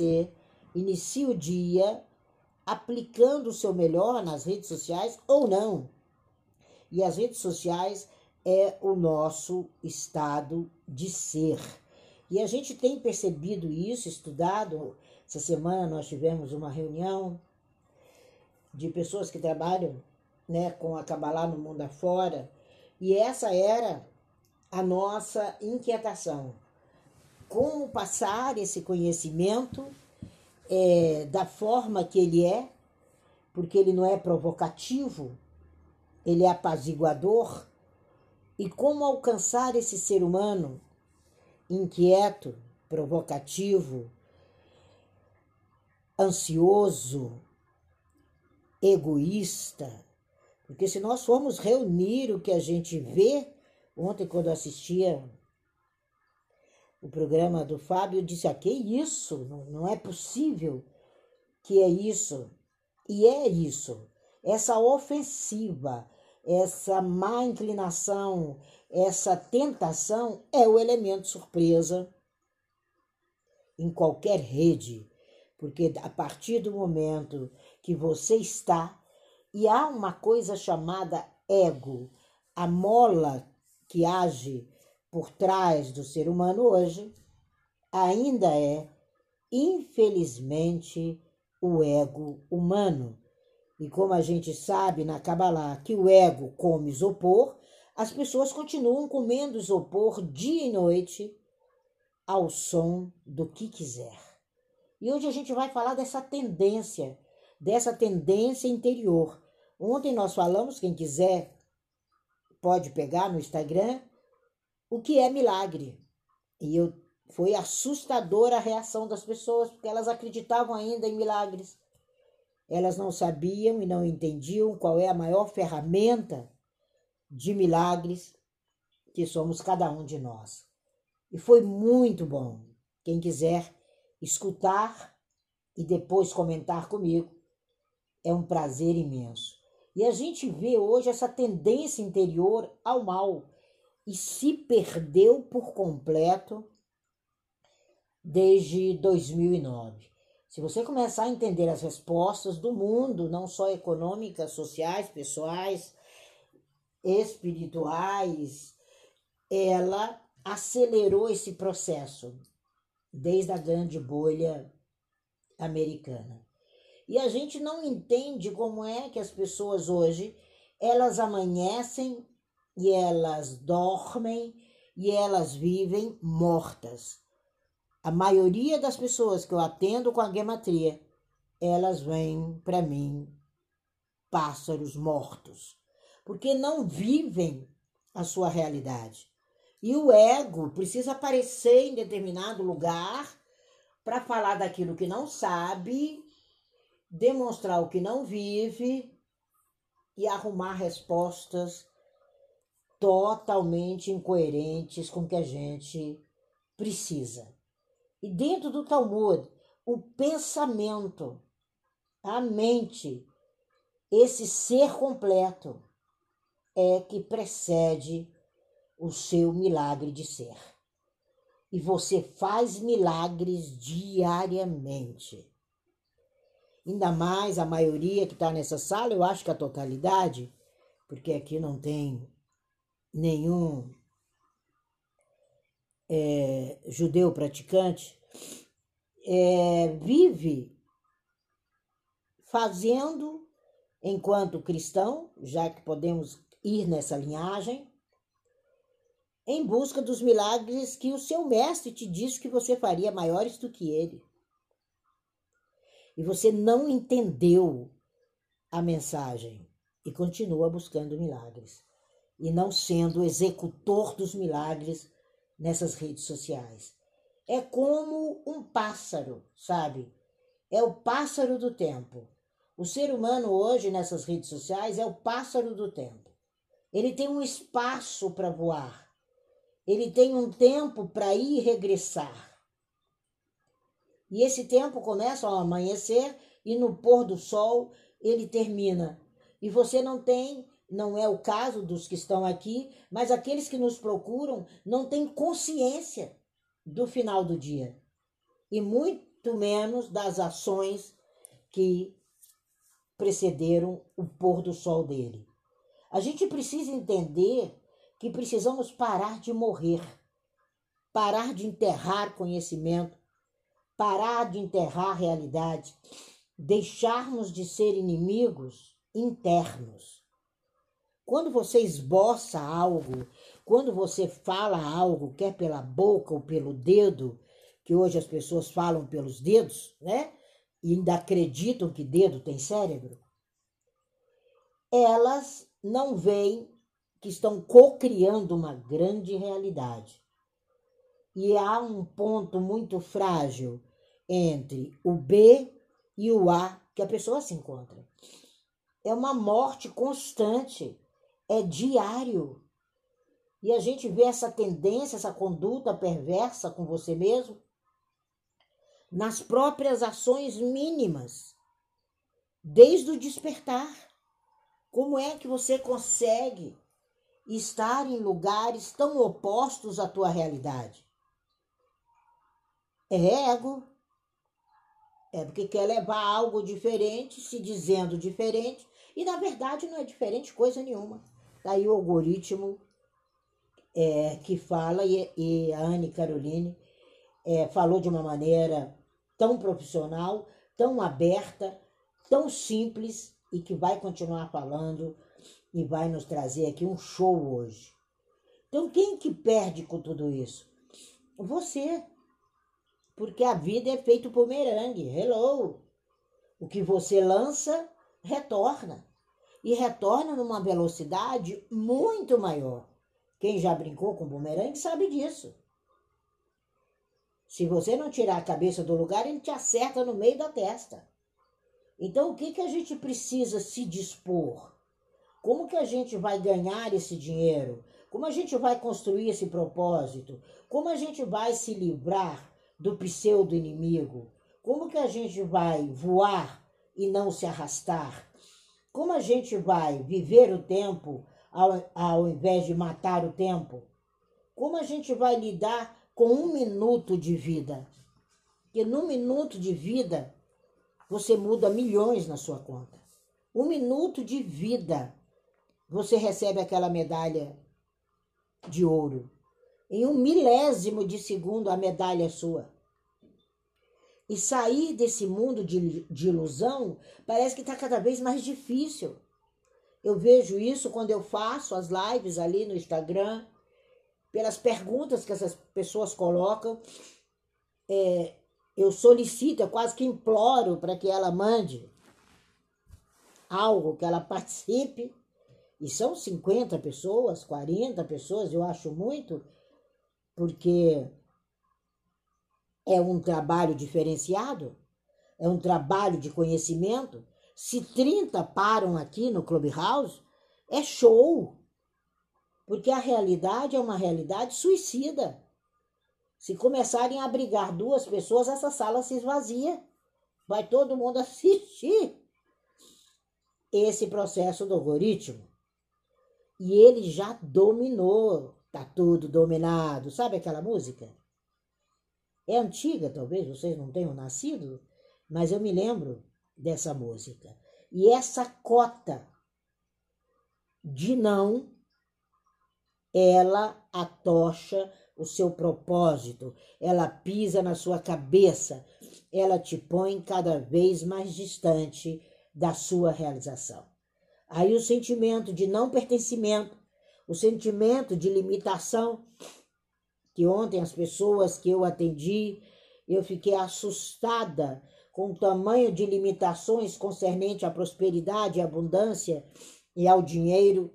você inicia o dia aplicando o seu melhor nas redes sociais ou não. E as redes sociais é o nosso estado de ser. E a gente tem percebido isso, estudado. Essa semana nós tivemos uma reunião de pessoas que trabalham né, com a Kabbalah no mundo afora, e essa era a nossa inquietação. Como passar esse conhecimento é, da forma que ele é, porque ele não é provocativo, ele é apaziguador, e como alcançar esse ser humano inquieto, provocativo, ansioso, egoísta. Porque se nós formos reunir o que a gente vê, ontem quando eu assistia o programa do Fábio, disse: ah, que isso? Não, não é possível que é isso. E é isso. Essa ofensiva, essa má inclinação, essa tentação é o elemento surpresa em qualquer rede, porque a partir do momento que você está e há uma coisa chamada ego, a mola que age por trás do ser humano hoje, ainda é, infelizmente, o ego humano. E como a gente sabe na Kabbalah que o ego come isopor, as pessoas continuam comendo isopor dia e noite ao som do que quiser. E hoje a gente vai falar dessa tendência, dessa tendência interior. Ontem nós falamos, quem quiser pode pegar no Instagram, o que é milagre. E eu foi assustadora a reação das pessoas, porque elas acreditavam ainda em milagres. Elas não sabiam e não entendiam qual é a maior ferramenta de milagres que somos cada um de nós. E foi muito bom. Quem quiser escutar e depois comentar comigo, é um prazer imenso. E a gente vê hoje essa tendência interior ao mal e se perdeu por completo desde 2009. Se você começar a entender as respostas do mundo, não só econômicas, sociais, pessoais, espirituais, ela acelerou esse processo desde a grande bolha americana. E a gente não entende como é que as pessoas hoje, elas amanhecem e elas dormem e elas vivem mortas. A maioria das pessoas que eu atendo com a gematria, elas vêm para mim pássaros mortos, porque não vivem a sua realidade. E o ego precisa aparecer em determinado lugar para falar daquilo que não sabe, demonstrar o que não vive e arrumar respostas totalmente incoerentes com o que a gente precisa. E dentro do Talmud, o pensamento, a mente, esse ser completo é que precede o seu milagre de ser. E você faz milagres diariamente. Ainda mais a maioria que está nessa sala, eu acho que a totalidade, porque aqui não tem nenhum é, judeu praticante, é, vive fazendo, enquanto cristão, já que podemos ir nessa linhagem, em busca dos milagres que o seu mestre te disse que você faria maiores do que ele. E você não entendeu a mensagem e continua buscando milagres e não sendo executor dos milagres nessas redes sociais. É como um pássaro, sabe? É o pássaro do tempo. O ser humano hoje nessas redes sociais é o pássaro do tempo. Ele tem um espaço para voar ele tem um tempo para ir e regressar. E esse tempo começa ao amanhecer e no pôr do sol ele termina. E você não tem, não é o caso dos que estão aqui, mas aqueles que nos procuram não têm consciência do final do dia. E muito menos das ações que precederam o pôr do sol dele. A gente precisa entender que precisamos parar de morrer, parar de enterrar conhecimento, parar de enterrar realidade, deixarmos de ser inimigos internos. Quando você esboça algo, quando você fala algo, quer pela boca ou pelo dedo, que hoje as pessoas falam pelos dedos, né? E ainda acreditam que dedo tem cérebro, elas não veem que estão co-criando uma grande realidade. E há um ponto muito frágil entre o B e o A que a pessoa se encontra. É uma morte constante, é diário. E a gente vê essa tendência, essa conduta perversa com você mesmo nas próprias ações mínimas, desde o despertar. Como é que você consegue estar em lugares tão opostos à tua realidade? É ego. É porque quer levar algo diferente, se dizendo diferente, e na verdade não é diferente coisa nenhuma. Daí tá o algoritmo é, que fala, e, e, a Anne Caroline é, falou de uma maneira tão profissional, tão aberta, tão simples e que vai continuar falando e vai nos trazer aqui um show hoje. Então, quem que perde com tudo isso? Você. Porque a vida é feito por. Hello! O que você lança, retorna. E retorna numa velocidade muito maior. Quem já brincou com bumerangue sabe disso. Se você não tirar a cabeça do lugar, ele te acerta no meio da testa. Então, o que, que a gente precisa se dispor? Como que a gente vai ganhar esse dinheiro? Como a gente vai construir esse propósito? Como a gente vai se livrar do pseudo inimigo? Como que a gente vai voar e não se arrastar? Como a gente vai viver o tempo ao, ao invés de matar o tempo? Como a gente vai lidar com um minuto de vida? Porque num minuto de vida você muda milhões na sua conta. Um minuto de vida, você recebe aquela medalha de ouro. Em um milésimo de segundo, a medalha é sua. E sair desse mundo de, de ilusão parece que está cada vez mais difícil. Eu vejo isso quando eu faço as lives ali no Instagram, pelas perguntas que essas pessoas colocam. É, eu solicito, eu quase que imploro para que ela mande algo, que ela participe. E são 50 pessoas, 40 pessoas, eu acho muito, porque é um trabalho diferenciado, é um trabalho de conhecimento. Se 30 param aqui no Clubhouse, é show. Porque a realidade é uma realidade suicida. Se começarem a brigar duas pessoas, essa sala se esvazia. Vai todo mundo assistir esse processo do algoritmo. E ele já dominou, tá tudo dominado. Sabe aquela música? É antiga, talvez vocês não tenham nascido, mas eu me lembro dessa música. E essa cota de não, ela atocha o seu propósito, ela pisa na sua cabeça, ela te põe cada vez mais distante da sua realização. Aí o sentimento de não pertencimento, o sentimento de limitação, que ontem as pessoas que eu atendi, eu fiquei assustada com o tamanho de limitações concernente à prosperidade, à abundância e ao dinheiro.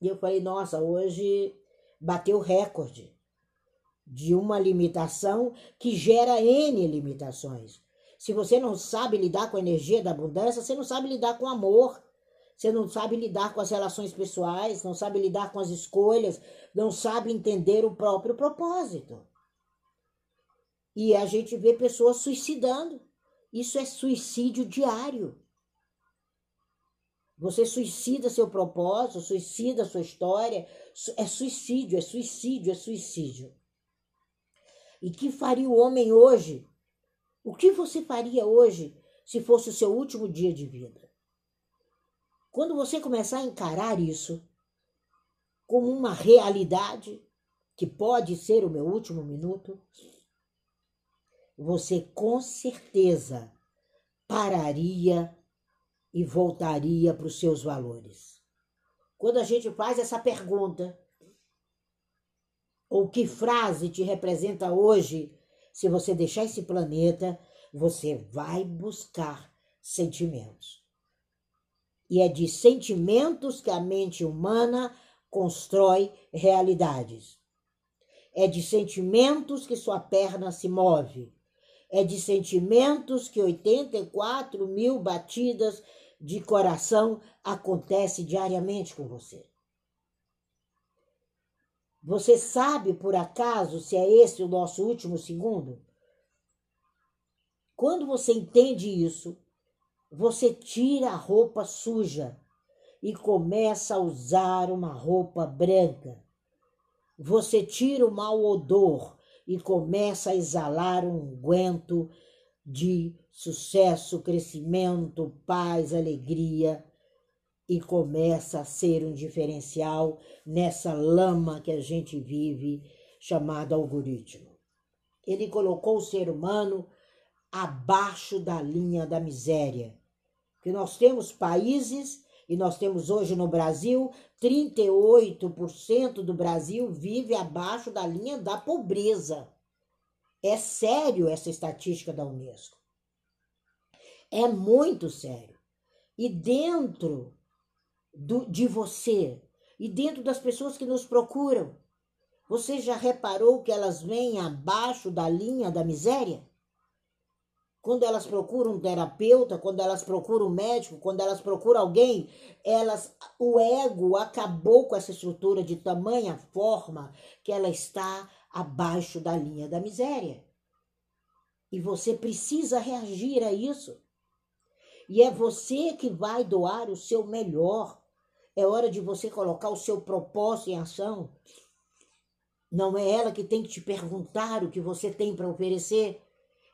E eu falei, nossa, hoje bateu recorde de uma limitação que gera N limitações. Se você não sabe lidar com a energia da abundância, você não sabe lidar com amor. Você não sabe lidar com as relações pessoais, não sabe lidar com as escolhas, não sabe entender o próprio propósito. E a gente vê pessoas suicidando. Isso é suicídio diário. Você suicida seu propósito, suicida sua história. É suicídio, é suicídio, é suicídio. E que faria o homem hoje? O que você faria hoje se fosse o seu último dia de vida? Quando você começar a encarar isso como uma realidade, que pode ser o meu último minuto, você com certeza pararia e voltaria para os seus valores. Quando a gente faz essa pergunta, ou que frase te representa hoje, se você deixar esse planeta, você vai buscar sentimentos. E é de sentimentos que a mente humana constrói realidades. É de sentimentos que sua perna se move. É de sentimentos que 84 mil batidas de coração acontece diariamente com você. Você sabe por acaso se é esse o nosso último segundo? Quando você entende isso, você tira a roupa suja e começa a usar uma roupa branca. Você tira o mau odor e começa a exalar um unguento de sucesso, crescimento, paz, alegria e começa a ser um diferencial nessa lama que a gente vive chamada algoritmo. Ele colocou o ser humano abaixo da linha da miséria. Que nós temos países e nós temos hoje no Brasil, 38% do Brasil vive abaixo da linha da pobreza. É sério essa estatística da Unesco. É muito sério. E dentro do, de você e dentro das pessoas que nos procuram, você já reparou que elas vêm abaixo da linha da miséria? Quando elas procuram um terapeuta, quando elas procuram um médico, quando elas procuram alguém, elas o ego acabou com essa estrutura de tamanha forma que ela está abaixo da linha da miséria. E você precisa reagir a isso. E é você que vai doar o seu melhor. É hora de você colocar o seu propósito em ação. Não é ela que tem que te perguntar o que você tem para oferecer.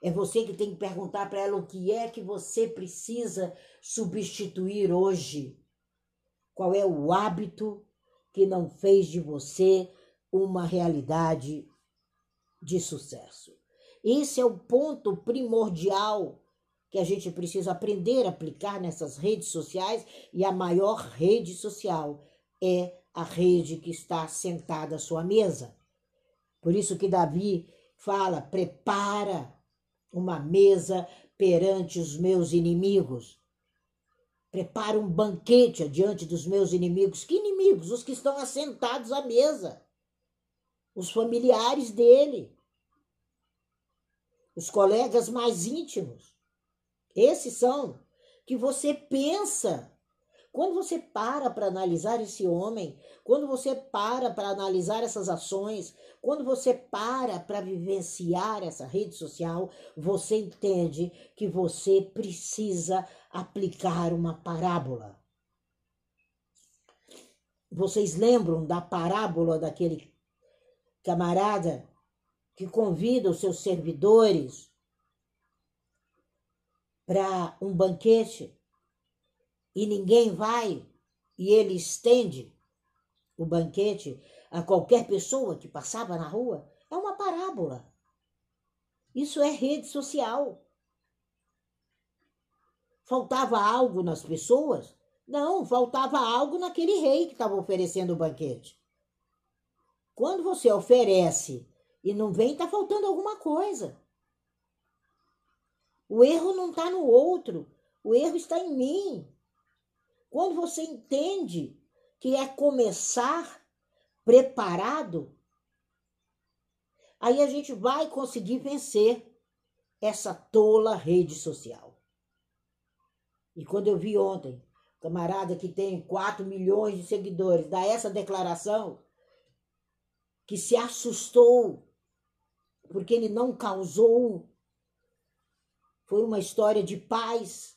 É você que tem que perguntar para ela o que é que você precisa substituir hoje. Qual é o hábito que não fez de você uma realidade de sucesso? Esse é o ponto primordial que a gente precisa aprender a aplicar nessas redes sociais e a maior rede social é a rede que está sentada à sua mesa. Por isso que Davi fala: prepara uma mesa perante os meus inimigos. Prepara um banquete diante dos meus inimigos. Que inimigos? Os que estão assentados à mesa. Os familiares dele. Os colegas mais íntimos. Esses são que você pensa quando você para para analisar esse homem, quando você para para analisar essas ações, quando você para para vivenciar essa rede social, você entende que você precisa aplicar uma parábola. Vocês lembram da parábola daquele camarada que convida os seus servidores para um banquete? E ninguém vai, e ele estende o banquete a qualquer pessoa que passava na rua, é uma parábola. Isso é rede social. Faltava algo nas pessoas? Não, faltava algo naquele rei que estava oferecendo o banquete. Quando você oferece e não vem, está faltando alguma coisa. O erro não está no outro, o erro está em mim. Quando você entende que é começar preparado, aí a gente vai conseguir vencer essa tola rede social. E quando eu vi ontem, camarada que tem 4 milhões de seguidores, dar essa declaração, que se assustou, porque ele não causou. Foi uma história de paz,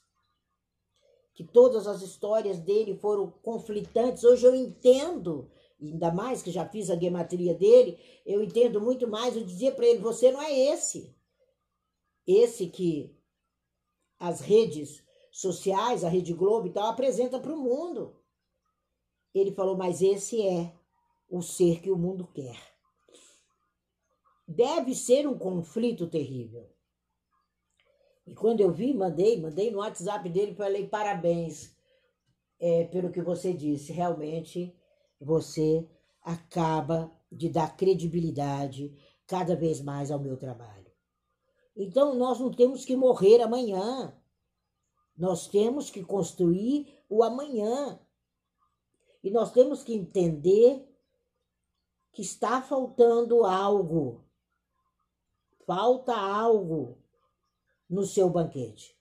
que todas as histórias dele foram conflitantes. Hoje eu entendo, ainda mais que já fiz a gematria dele, eu entendo muito mais. Eu dizia para ele: você não é esse. esse que as redes sociais, a Rede Globo e tal, apresenta para o mundo. Ele falou, mas esse é o ser que o mundo quer. Deve ser um conflito terrível. E quando eu vi, mandei, mandei no WhatsApp dele, falei parabéns é, pelo que você disse. Realmente você acaba de dar credibilidade cada vez mais ao meu trabalho. Então nós não temos que morrer amanhã. Nós temos que construir o amanhã. E nós temos que entender que está faltando algo. Falta algo no seu banquete.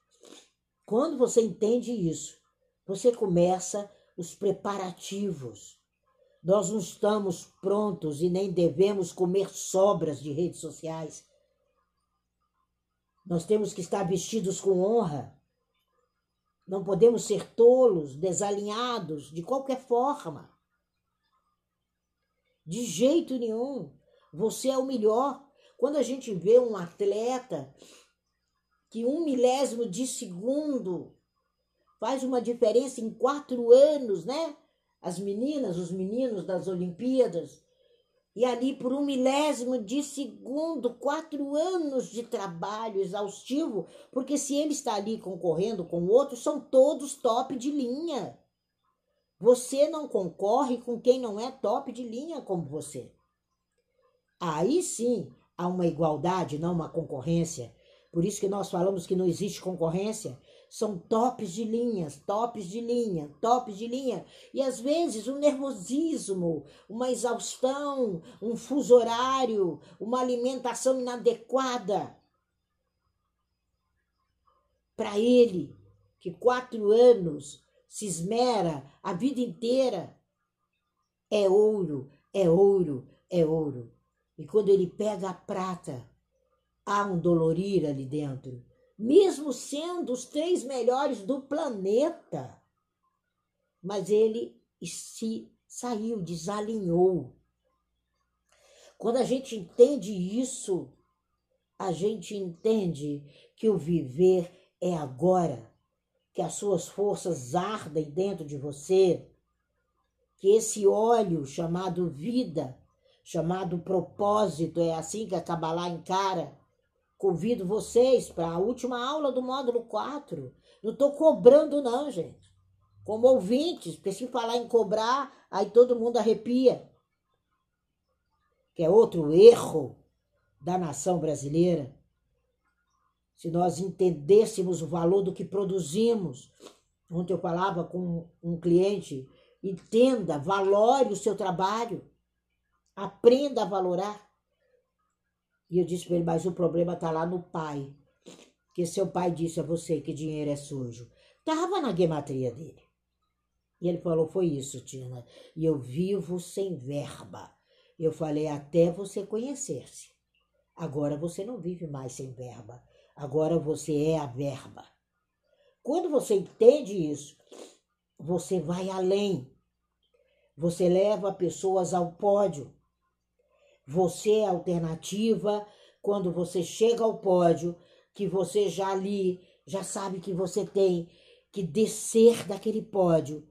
Quando você entende isso, você começa os preparativos. Nós não estamos prontos e nem devemos comer sobras de redes sociais. Nós temos que estar vestidos com honra. Não podemos ser tolos, desalinhados, de qualquer forma. De jeito nenhum. Você é o melhor. Quando a gente vê um atleta que um milésimo de segundo faz uma diferença em quatro anos, né? As meninas, os meninos das Olimpíadas, e ali por um milésimo de segundo, quatro anos de trabalho exaustivo, porque se ele está ali concorrendo com outros, são todos top de linha. Você não concorre com quem não é top de linha como você. Aí sim há uma igualdade, não uma concorrência. Por isso que nós falamos que não existe concorrência. São tops de linhas, tops de linha, tops de linha. E às vezes um nervosismo, uma exaustão, um fuso horário, uma alimentação inadequada. Para ele, que quatro anos se esmera a vida inteira, é ouro, é ouro, é ouro. E quando ele pega a prata, há um dolorir ali dentro, mesmo sendo os três melhores do planeta. Mas ele se saiu, desalinhou. Quando a gente entende isso, a gente entende que o viver é agora, que as suas forças ardem dentro de você, que esse óleo chamado vida, chamado propósito, é assim que a Kabbalah encara, Convido vocês para a última aula do módulo 4. Não estou cobrando, não, gente. Como ouvintes, porque se falar em cobrar, aí todo mundo arrepia. Que é outro erro da nação brasileira. Se nós entendêssemos o valor do que produzimos. Ontem eu falava com um cliente, entenda, valore o seu trabalho. Aprenda a valorar. E eu disse para ele, mas o problema está lá no pai. Que seu pai disse a você que dinheiro é sujo. Estava na gematria dele. E ele falou, foi isso, Tina. E eu vivo sem verba. Eu falei, até você conhecer-se. Agora você não vive mais sem verba. Agora você é a verba. Quando você entende isso, você vai além. Você leva pessoas ao pódio. Você é alternativa quando você chega ao pódio, que você já ali, já sabe que você tem que descer daquele pódio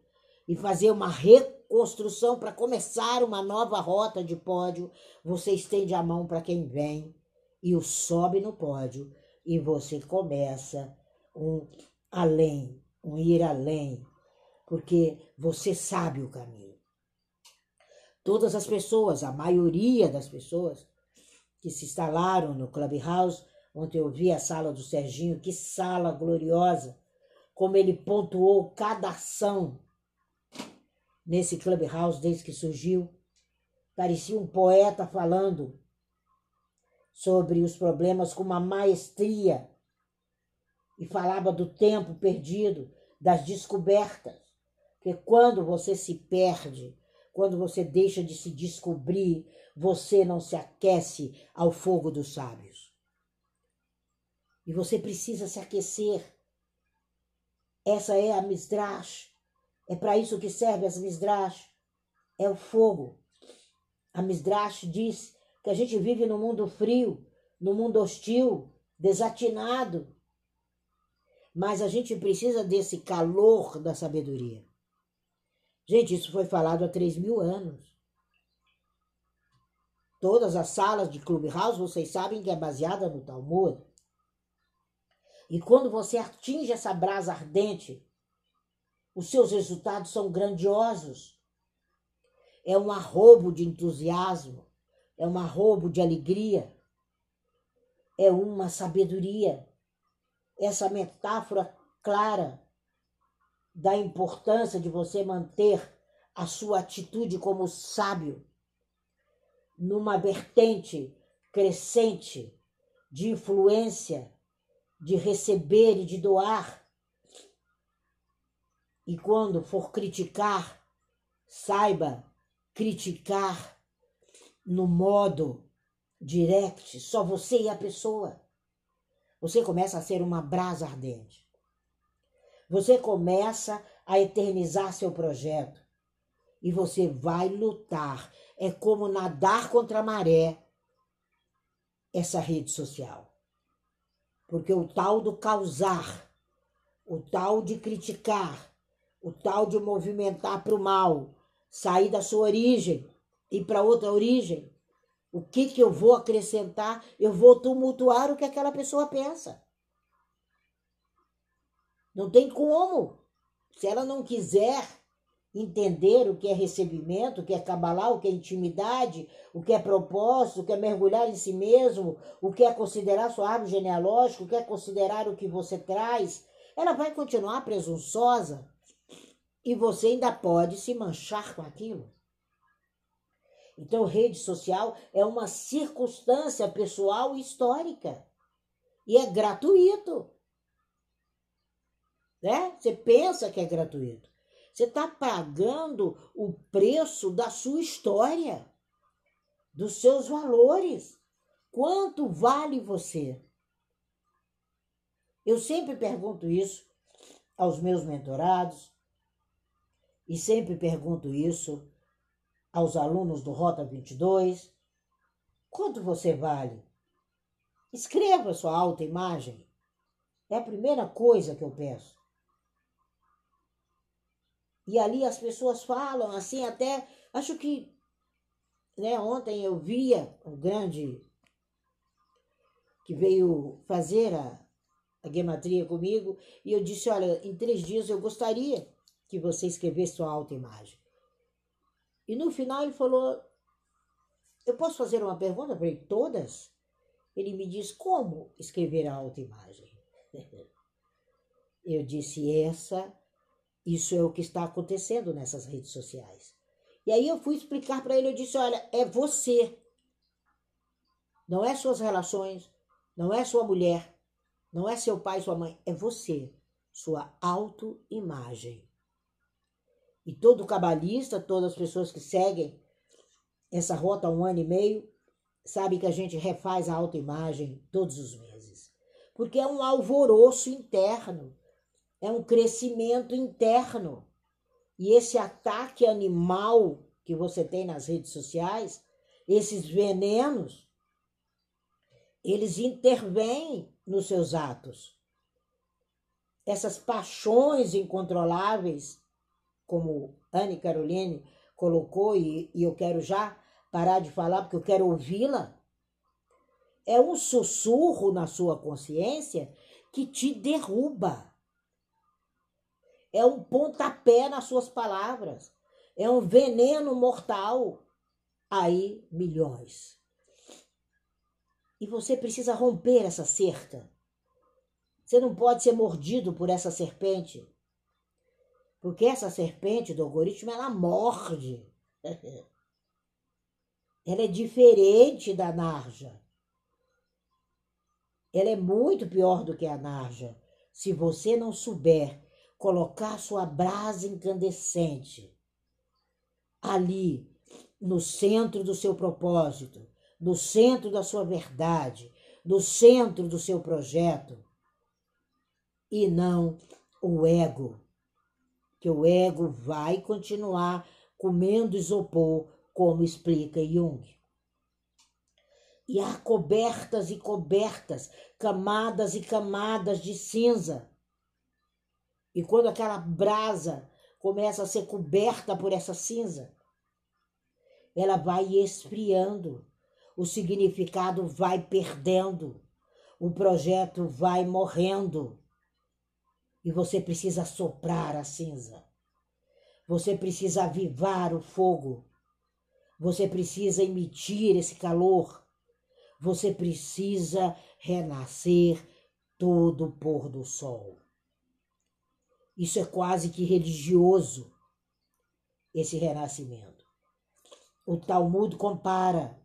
e fazer uma reconstrução para começar uma nova rota de pódio. Você estende a mão para quem vem e o sobe no pódio e você começa um além, um ir além, porque você sabe o caminho. Todas as pessoas, a maioria das pessoas que se instalaram no Clubhouse, ontem eu vi a sala do Serginho, que sala gloriosa, como ele pontuou cada ação nesse Clubhouse desde que surgiu. Parecia um poeta falando sobre os problemas com uma maestria e falava do tempo perdido, das descobertas. Porque quando você se perde, quando você deixa de se descobrir, você não se aquece ao fogo dos sábios. E você precisa se aquecer. Essa é a Misdrash. É para isso que serve as Misdrash. É o fogo. A Misdrash diz que a gente vive no mundo frio, no mundo hostil, desatinado. Mas a gente precisa desse calor da sabedoria. Gente, isso foi falado há 3 mil anos. Todas as salas de Clubhouse, vocês sabem que é baseada no Talmud. E quando você atinge essa brasa ardente, os seus resultados são grandiosos. É um arrobo de entusiasmo, é um arrobo de alegria, é uma sabedoria. Essa metáfora clara da importância de você manter a sua atitude como sábio numa vertente crescente de influência, de receber e de doar. E quando for criticar, saiba criticar no modo direct, só você e a pessoa. Você começa a ser uma brasa ardente. Você começa a eternizar seu projeto. E você vai lutar é como nadar contra a maré essa rede social. Porque o tal do causar, o tal de criticar, o tal de movimentar para o mal, sair da sua origem e para outra origem, o que, que eu vou acrescentar? Eu vou tumultuar o que aquela pessoa pensa. Não tem como. Se ela não quiser entender o que é recebimento, o que é cabalá, o que é intimidade, o que é propósito, o que é mergulhar em si mesmo, o que é considerar sua árvore genealógica, o que é considerar o que você traz, ela vai continuar presunçosa e você ainda pode se manchar com aquilo. Então, rede social é uma circunstância pessoal e histórica. E é gratuito. Né? Você pensa que é gratuito. Você está pagando o preço da sua história, dos seus valores. Quanto vale você? Eu sempre pergunto isso aos meus mentorados e sempre pergunto isso aos alunos do Rota 22. Quanto você vale? Escreva sua autoimagem. É a primeira coisa que eu peço. E ali as pessoas falam assim, até acho que né, ontem eu via um grande que veio fazer a, a gematria comigo, e eu disse: Olha, em três dias eu gostaria que você escrevesse sua autoimagem. E no final ele falou: Eu posso fazer uma pergunta para ele? Todas? Ele me diz: Como escrever a autoimagem? Eu disse: Essa isso é o que está acontecendo nessas redes sociais. E aí eu fui explicar para ele, eu disse, olha, é você. Não é suas relações, não é sua mulher, não é seu pai, sua mãe, é você, sua autoimagem. E todo cabalista, todas as pessoas que seguem essa rota há um ano e meio, sabe que a gente refaz a autoimagem todos os meses. Porque é um alvoroço interno é um crescimento interno. E esse ataque animal que você tem nas redes sociais, esses venenos, eles intervêm nos seus atos. Essas paixões incontroláveis, como Anne Caroline colocou, e, e eu quero já parar de falar porque eu quero ouvi-la, é um sussurro na sua consciência que te derruba é um pontapé nas suas palavras, é um veneno mortal. Aí, milhões. E você precisa romper essa cerca. Você não pode ser mordido por essa serpente. Porque essa serpente do algoritmo, ela morde. Ela é diferente da narja. Ela é muito pior do que a narja. Se você não souber colocar sua brasa incandescente ali no centro do seu propósito, no centro da sua verdade, no centro do seu projeto, e não o ego, que o ego vai continuar comendo isopor, como explica Jung. E há cobertas e cobertas, camadas e camadas de cinza. E quando aquela brasa começa a ser coberta por essa cinza, ela vai esfriando, o significado vai perdendo, o projeto vai morrendo. E você precisa soprar a cinza. Você precisa avivar o fogo. Você precisa emitir esse calor. Você precisa renascer todo o pôr do sol. Isso é quase que religioso, esse renascimento. O Talmud compara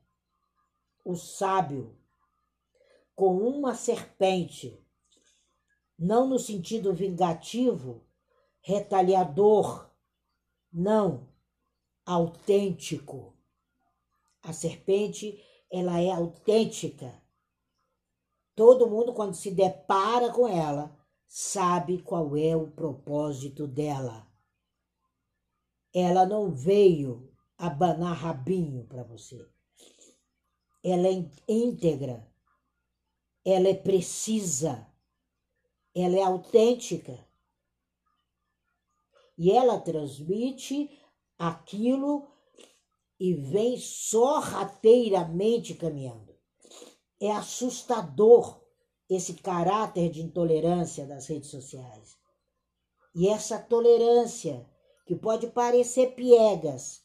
o sábio com uma serpente, não no sentido vingativo, retaliador, não, autêntico. A serpente, ela é autêntica. Todo mundo, quando se depara com ela, sabe qual é o propósito dela. Ela não veio abanar rabinho para você. Ela é íntegra, ela é precisa, ela é autêntica. E ela transmite aquilo e vem sorrateiramente caminhando. É assustador esse caráter de intolerância das redes sociais. E essa tolerância, que pode parecer piegas,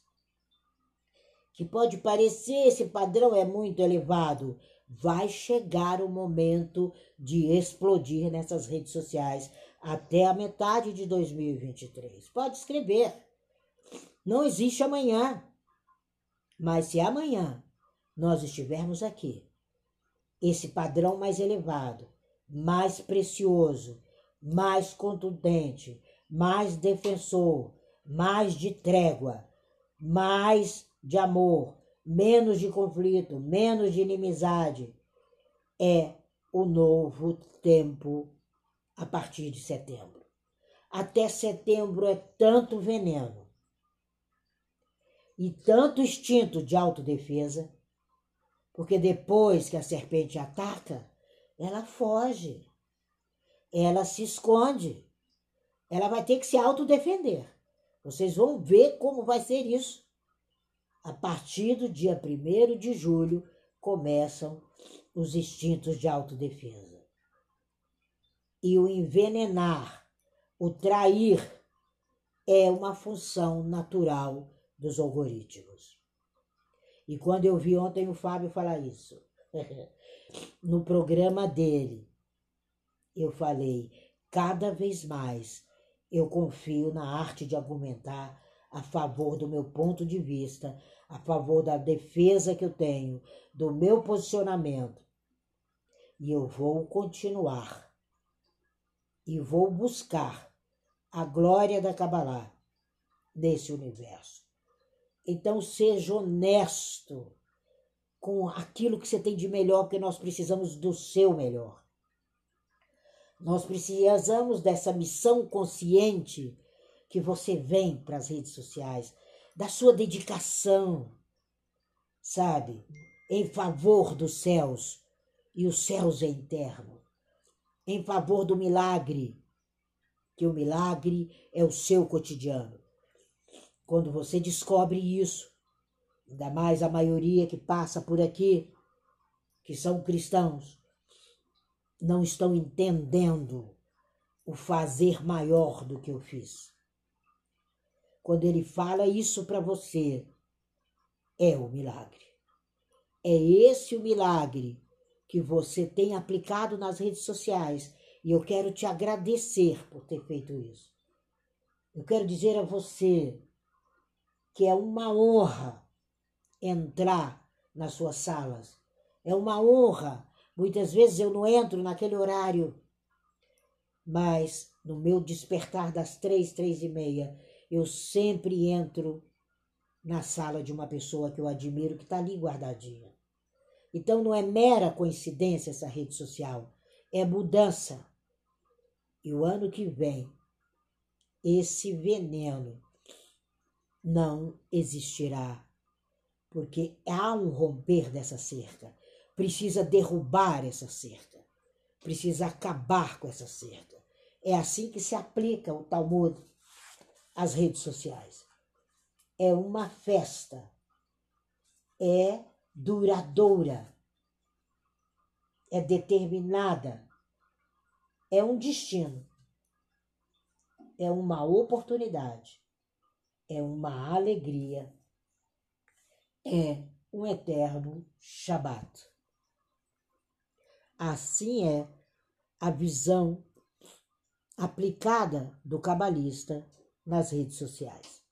que pode parecer esse padrão é muito elevado, vai chegar o momento de explodir nessas redes sociais até a metade de 2023. Pode escrever. Não existe amanhã. Mas se amanhã nós estivermos aqui, esse padrão mais elevado, mais precioso, mais contundente, mais defensor, mais de trégua, mais de amor, menos de conflito, menos de inimizade. É o novo tempo a partir de setembro. Até setembro é tanto veneno e tanto instinto de autodefesa, porque depois que a serpente ataca, ela foge, ela se esconde, ela vai ter que se autodefender. Vocês vão ver como vai ser isso a partir do dia 1 de julho, começam os instintos de autodefesa. E o envenenar, o trair, é uma função natural dos algoritmos. E quando eu vi ontem o Fábio falar isso, no programa dele, eu falei: cada vez mais eu confio na arte de argumentar a favor do meu ponto de vista, a favor da defesa que eu tenho, do meu posicionamento. E eu vou continuar. E vou buscar a glória da Kabbalah nesse universo. Então seja honesto com aquilo que você tem de melhor, porque nós precisamos do seu melhor. Nós precisamos dessa missão consciente que você vem para as redes sociais da sua dedicação, sabe, em favor dos céus, e os céus é eterno, em favor do milagre, que o milagre é o seu cotidiano. Quando você descobre isso, ainda mais a maioria que passa por aqui, que são cristãos, não estão entendendo o fazer maior do que eu fiz. Quando ele fala isso para você, é o milagre. É esse o milagre que você tem aplicado nas redes sociais. E eu quero te agradecer por ter feito isso. Eu quero dizer a você que é uma honra entrar nas suas salas. É uma honra. Muitas vezes eu não entro naquele horário, mas no meu despertar das três, três e meia, eu sempre entro na sala de uma pessoa que eu admiro, que está ali guardadinha. Então não é mera coincidência essa rede social, é mudança. E o ano que vem, esse veneno não existirá, porque há um romper dessa cerca. precisa derrubar essa cerca, precisa acabar com essa cerca. É assim que se aplica o Talmud às redes sociais. É uma festa, é duradoura, é determinada, é um destino, é uma oportunidade, é uma alegria, é um eterno Shabat. Assim é a visão aplicada do cabalista nas redes sociais.